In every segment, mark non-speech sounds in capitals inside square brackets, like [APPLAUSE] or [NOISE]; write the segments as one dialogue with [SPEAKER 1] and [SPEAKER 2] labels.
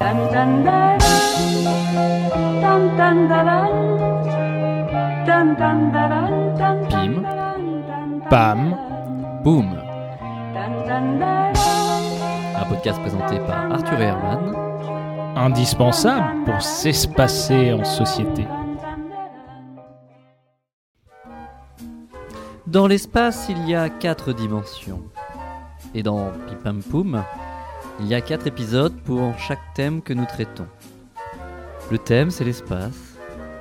[SPEAKER 1] Pim, Pam, Boum.
[SPEAKER 2] Un podcast présenté par Arthur Herman.
[SPEAKER 1] Indispensable pour s'espacer en société.
[SPEAKER 2] Dans l'espace, il y a quatre dimensions. Et dans Pipam Poum, il y a quatre épisodes pour chaque thème que nous traitons. Le thème, c'est l'espace.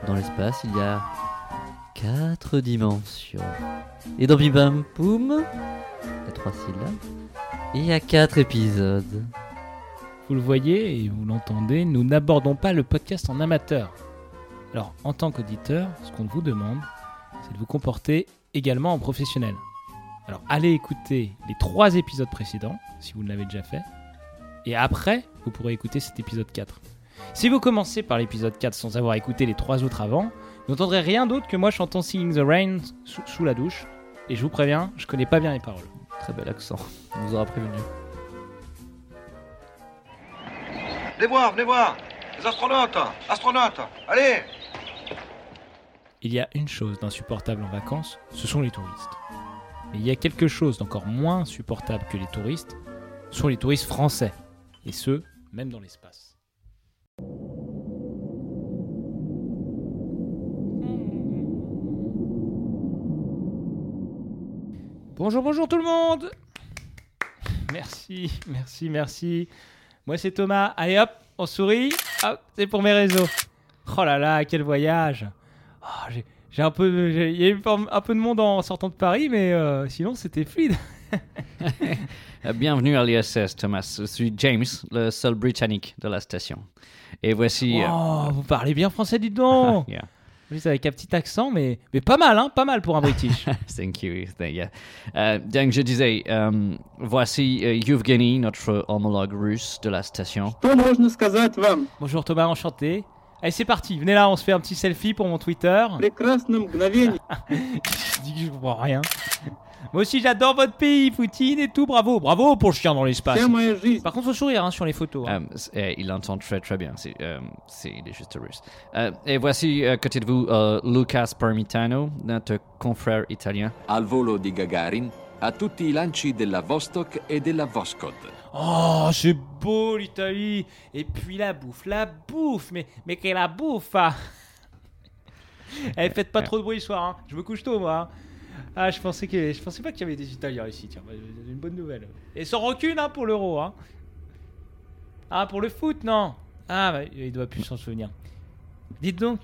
[SPEAKER 2] Dans l'espace, il y a quatre dimensions. Et dans Pipam Poum, il y a trois syllabes, il y a quatre épisodes.
[SPEAKER 1] Vous le voyez et vous l'entendez, nous n'abordons pas le podcast en amateur. Alors, en tant qu'auditeur, ce qu'on vous demande, c'est de vous comporter également en professionnel. Alors, allez écouter les trois épisodes précédents, si vous ne l'avez déjà fait. Et après, vous pourrez écouter cet épisode 4. Si vous commencez par l'épisode 4 sans avoir écouté les trois autres avant, vous n'entendrez rien d'autre que moi chantant Singing the Rain sous, sous la douche. Et je vous préviens, je connais pas bien les paroles.
[SPEAKER 2] Très bel accent. On vous aura prévenu.
[SPEAKER 3] Venez voir, venez voir Les astronautes Astronautes Allez
[SPEAKER 1] Il y a une chose d'insupportable en vacances, ce sont les touristes. Mais il y a quelque chose d'encore moins supportable que les touristes, ce sont les touristes français. Et ce, même dans l'espace. Bonjour, bonjour tout le monde Merci, merci, merci. Moi c'est Thomas. Allez hop, on sourit. Hop, c'est pour mes réseaux. Oh là là, quel voyage Oh, j'ai- un peu, il y a eu un peu de monde en sortant de Paris, mais euh, sinon c'était fluide. [LAUGHS]
[SPEAKER 2] Bienvenue à l'ISS, Thomas. Je suis James, le seul Britannique de la station. Et voici.
[SPEAKER 1] Oh, vous parlez bien français, dites donc [LAUGHS]
[SPEAKER 2] yeah.
[SPEAKER 1] Juste avec un petit accent, mais, mais pas mal, hein, pas mal pour un British. [LAUGHS]
[SPEAKER 2] Thank you. Yeah. Euh, donc, je disais, euh, voici euh, Yevgeny, notre homologue russe de la station.
[SPEAKER 1] Bonjour Thomas, enchanté. Allez, c'est parti, venez là, on se fait un petit selfie pour mon Twitter. je dis que je comprends rien. Moi aussi, j'adore votre pays, Poutine et tout. Bravo, bravo pour le chien dans l'espace. Par contre, faut sourire hein, sur les photos. Hein.
[SPEAKER 2] Euh, eh, il entend très très bien. C'est, euh, il juste russe. Euh, et voici à côté de vous Lucas Parmitano, notre confrère italien.
[SPEAKER 4] Al volo di Gagarin, a tutti i lanci della Vostok e della Voskhod.
[SPEAKER 1] Oh, c'est beau l'Italie. Et puis la bouffe, la bouffe. Mais, mais quelle bouffe. Hein. [LAUGHS] Eh, faites pas eh. trop de bruit ce soir. Je me couche tôt, moi. Ah, je pensais, que, je pensais pas qu'il y avait des Italiens ici. Tiens, bah, c'est une bonne nouvelle. Et sans rancune hein, pour l'euro. Hein. Ah, pour le foot, non. Ah, bah, il doit plus s'en souvenir. Dites donc,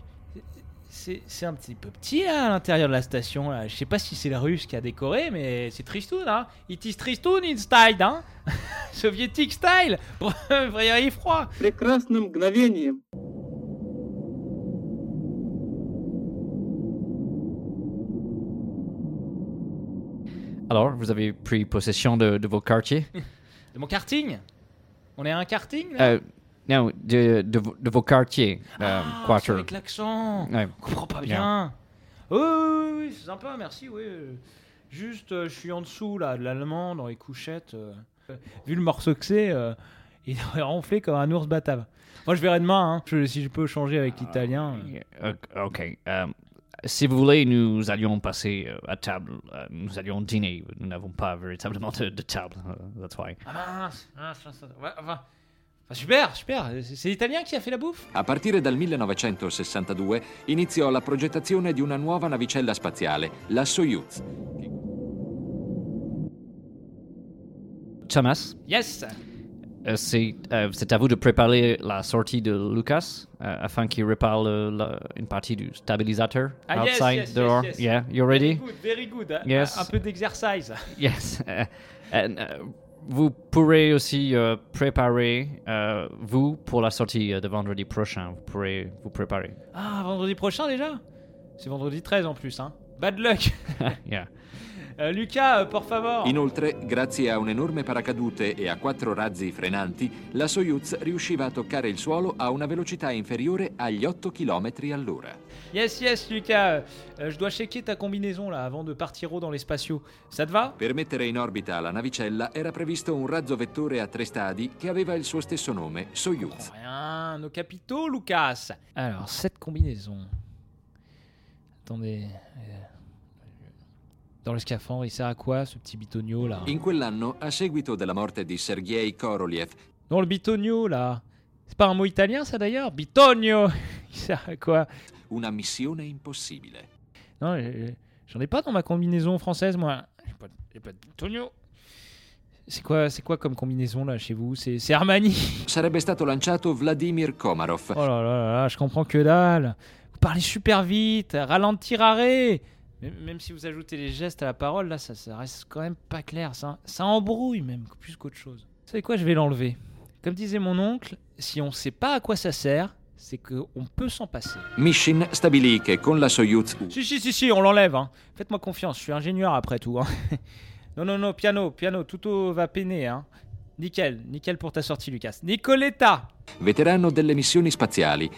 [SPEAKER 1] c'est c'est un petit peu petit là, à l'intérieur de la station. Là. Je sais pas si c'est le russe qui a décoré, mais c'est tristoun. Hein. It is tristoun in style. Hein. [LAUGHS] Soviétique style. [LAUGHS] Vrai froid.
[SPEAKER 5] Прекрасным мгновением.
[SPEAKER 2] Alors, vous avez pris possession de, de vos quartiers? [LAUGHS]
[SPEAKER 1] De mon karting? On est à un karting là?
[SPEAKER 2] Euh, Non, de, de, vos- de vos quartiers. Euh,
[SPEAKER 1] Ah,
[SPEAKER 2] quarter.
[SPEAKER 1] avec l'accent.
[SPEAKER 2] Ouais.
[SPEAKER 1] On comprend pas bien. Oui, oui, oui, c'est sympa, merci. Oui. euh, Juste, euh, je suis en dessous là, de l'allemand dans les couchettes. euh. Euh, Vu le morceau que c'est, euh, [LAUGHS] il devrait ronfler comme un ours batave. Moi, je verrai demain. Hein. Si je peux changer avec l'italien. euh.
[SPEAKER 2] Euh, ok. euh, si vous voulez, nous allions passer euh, à table. euh, nous allions dîner. Nous n'avons pas véritablement de, de table. euh, that's why.
[SPEAKER 1] Ah mince, mince, mince, mince. Ouais, enfin, enfin, super, super. C'est l'italien qui a fait la bouffe?
[SPEAKER 4] A partire dal 1962 iniziò la progettazione di una nuova navicella spaziale, la Soyuz.
[SPEAKER 2] Thomas,
[SPEAKER 1] Yes
[SPEAKER 2] c'est euh, c'est à vous de préparer la sortie de Lucas euh, afin qu'il répare une partie du stabilisateur
[SPEAKER 1] Ah,
[SPEAKER 2] outside
[SPEAKER 1] yes,
[SPEAKER 2] dehors.
[SPEAKER 1] yes.
[SPEAKER 2] Yeah, you
[SPEAKER 1] Very
[SPEAKER 2] ready?
[SPEAKER 1] good, very good. Un-
[SPEAKER 2] Yes.
[SPEAKER 1] Un, peu d'exercice. [LAUGHS]
[SPEAKER 2] Yes. Euh, euh, vous pourrez aussi euh, préparer, euh, vous, pour la sortie euh, de vendredi prochain. Vous pourrez vous préparer.
[SPEAKER 1] Ah, vendredi prochain déjà? C'est vendredi 13 en plus, hein. Bad luck [LAUGHS]
[SPEAKER 2] yeah.
[SPEAKER 1] Euh, Lucas, euh, por favor.
[SPEAKER 4] Inoltre, grazie a un enorme paracadute e a quattro razzi frenanti, la Soyuz riusciva a toccare il suolo a una velocità inferiore agli 8 km all'ora.
[SPEAKER 1] Yes, yes, Lucas. Euh, je dois checker ta combinaison là avant de partir dans les spatiaux. Ça te va
[SPEAKER 4] Per mettere in orbita la navicella era previsto un razzo vettore a tre stadi che aveva il suo stesso nome, Soyuz.
[SPEAKER 1] Rien, nos capitaux, Lucas. Alors, cette combinaison. Attendez. euh, Dans le scaphandre, il sert à quoi ce petit bitonio là?
[SPEAKER 4] In quell'anno, a seguito della morte di Sergei Korolev,
[SPEAKER 1] Non, le bitonio là. C'est pas un mot italien ça d'ailleurs? Bitonio [LAUGHS] Il sert à quoi?
[SPEAKER 4] Una missione impossibile.
[SPEAKER 1] Non, euh, j'en ai pas dans ma combinaison française moi. J'ai pas, de- j'ai pas de bitonio. C'est quoi, c'est quoi comme combinaison là chez vous? C'est c'est Armani [LAUGHS]
[SPEAKER 4] Sarebbe stato lanciato Vladimir Komarov,
[SPEAKER 1] Oh là là là là, je comprends que dalle. Vous parlez super vite, ralentir arrêt. Même, si vous ajoutez les gestes à la parole, là, ça, ça reste quand même pas clair. Ça, ça embrouille même, plus qu'autre chose. Vous savez quoi, je vais l'enlever. Comme disait mon oncle, si on sait pas à quoi ça sert, c'est qu'on peut s'en passer.
[SPEAKER 4] Mishin stabilì che con la Soyuz
[SPEAKER 1] Si, si, si, si, on l'enlève. Hein. Faites-moi confiance, je suis ingénieur après tout. hein. [LAUGHS] non, non, non, piano, piano, tutto va peiner. Hein. Nickel, nickel pour ta sortie, Lucas. Nicoletta
[SPEAKER 4] veterano delle missioni spaziali,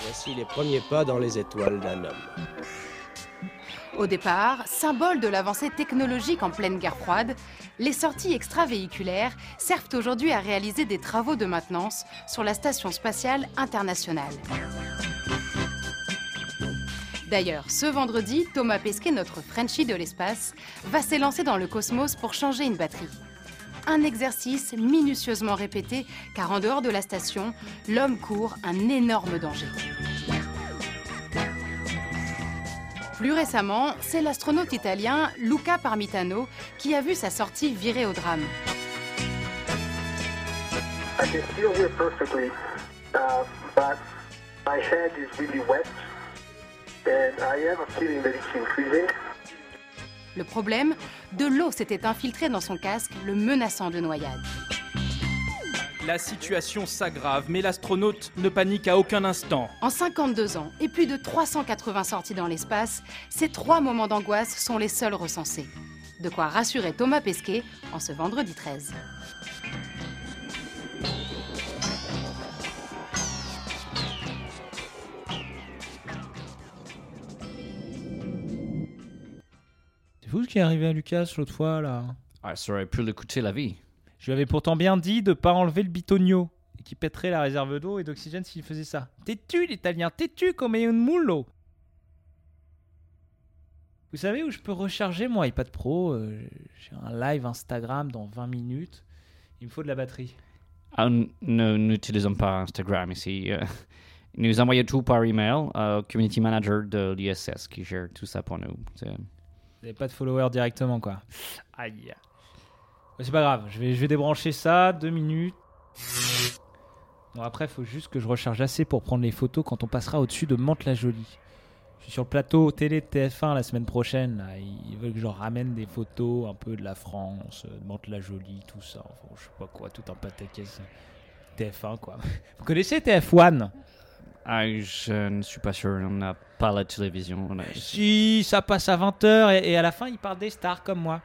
[SPEAKER 6] Voici les premiers pas dans les étoiles d'un homme.
[SPEAKER 7] Au départ, symbole de l'avancée technologique en pleine guerre froide, les sorties extravéhiculaires servent aujourd'hui à réaliser des travaux de maintenance sur la Station spatiale internationale. D'ailleurs, ce vendredi, Thomas Pesquet, notre Frenchie de l'espace, va s'élancer dans le cosmos pour changer une batterie. Un exercice minutieusement répété, car en dehors de la station, l'homme court un énorme danger. Plus récemment, c'est l'astronaute italien Luca Parmitano qui a vu sa sortie virer au drame.
[SPEAKER 8] Uh.
[SPEAKER 7] Le problème, de l'eau s'était infiltrée dans son casque, le menaçant de noyade.
[SPEAKER 9] La situation s'aggrave, mais l'astronaute ne panique à aucun instant.
[SPEAKER 7] En 52 ans et plus de 380 sorties dans l'espace, ces trois moments d'angoisse sont les seuls recensés. De quoi rassurer Thomas Pesquet en ce vendredi 13.
[SPEAKER 1] C'est fou ce qui est arrivé à Lucas l'autre fois, là.
[SPEAKER 2] Ah, ça aurait pu coûter la vie.
[SPEAKER 1] Je lui avais pourtant bien dit de pas enlever le bitonio et qui pèterait la réserve d'eau et d'oxygène s'il faisait ça. T'es-tu, l'italien T'es-tu comme un mullo Vous savez où je peux recharger mon iPad Pro Euh, J'ai un live Instagram dans 20 minutes. Il me faut de la batterie.
[SPEAKER 2] Ah, nous n'utilisons pas Instagram ici. euh. Nous envoyons tout par email au community manager de l'ISS qui gère tout ça pour nous.
[SPEAKER 1] Vous n'avez pas de followers directement, quoi. Aïe. C'est pas grave, je vais, je vais débrancher ça, deux minutes. Bon, après, il faut juste que je recharge assez pour prendre les photos quand on passera au-dessus de Mantes-la-Jolie. Je suis sur le plateau télé de TF1 la semaine prochaine. Là. Ils veulent que je ramène des photos un peu de la France, euh, de Mantes-la-Jolie, tout ça. Enfin, je sais pas quoi, tout un pataquès. TF1, quoi. [LAUGHS] Vous connaissez TF1
[SPEAKER 2] Ah, je ne suis pas sûr. On n'a pas la télévision. A-
[SPEAKER 1] Si, ça passe à 20h et, et à la fin, ils parlent des stars comme moi.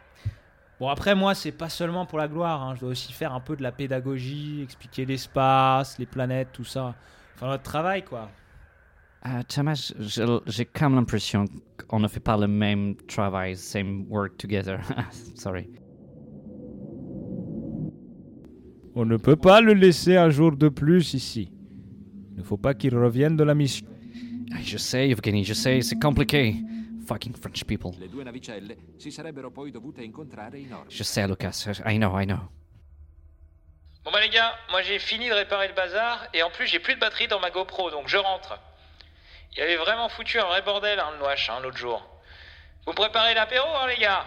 [SPEAKER 1] Bon, après, moi, c'est pas seulement pour la gloire. hein. Je dois aussi faire un peu de la pédagogie, expliquer l'espace, les planètes, tout ça. Enfin, notre travail, quoi.
[SPEAKER 2] Ah, Thomas, j'ai comme l'impression qu'on ne fait pas le même travail, same work together. [LAUGHS] Sorry.
[SPEAKER 1] On ne peut pas le laisser un jour de plus ici. Il ne faut pas qu'il revienne de la mission.
[SPEAKER 2] Je sais, Evgeny, je sais, c'est compliqué. Fucking French people.
[SPEAKER 4] le due navicelle si sarebbero poi dovute incontrare in orbita.
[SPEAKER 2] Je sais, Lucas. I know, I know.
[SPEAKER 1] Bon, bah, les gars, moi j'ai fini de réparer le bazar et en plus, j'ai plus de batterie dans ma GoPro, donc je rentre. Il y avait vraiment foutu un vrai bordel, hein, le Noach, hein, l'autre jour. Vous préparez l'apéro, hein, les gars?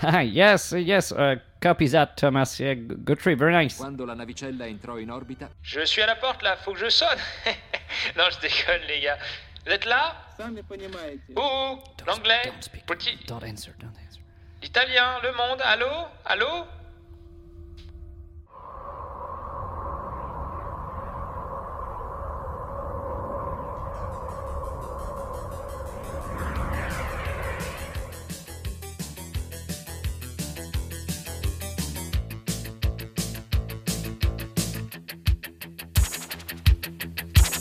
[SPEAKER 2] Ah, [LAUGHS] yes, yes. Uh, Copy that, Thomas Guthrie. Very nice.
[SPEAKER 4] Quand la navicella entrò in orbita.
[SPEAKER 1] Je suis à la porte là, faut que je sonne. [LAUGHS] non, je déconne, les gars. Vous êtes là? Où? L'anglais?
[SPEAKER 2] Don't answer, don't answer.
[SPEAKER 1] L'italien, le monde, allô? Allô?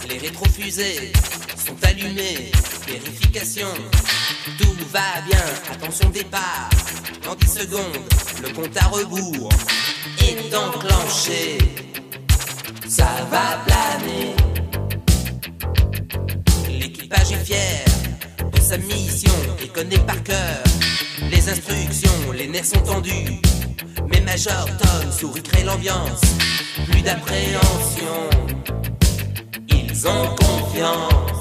[SPEAKER 10] Les rétrofusées sont allumées. Vérification, tout va bien. Attention départ. Dans 10 secondes, le compte à rebours est enclenché. Ça va planer. L'équipage est fier de sa mission et connaît par cœur les instructions. Les nerfs sont tendus. Mais Major Tom sourit crée l'ambiance. Plus d'appréhension. Ont confiance.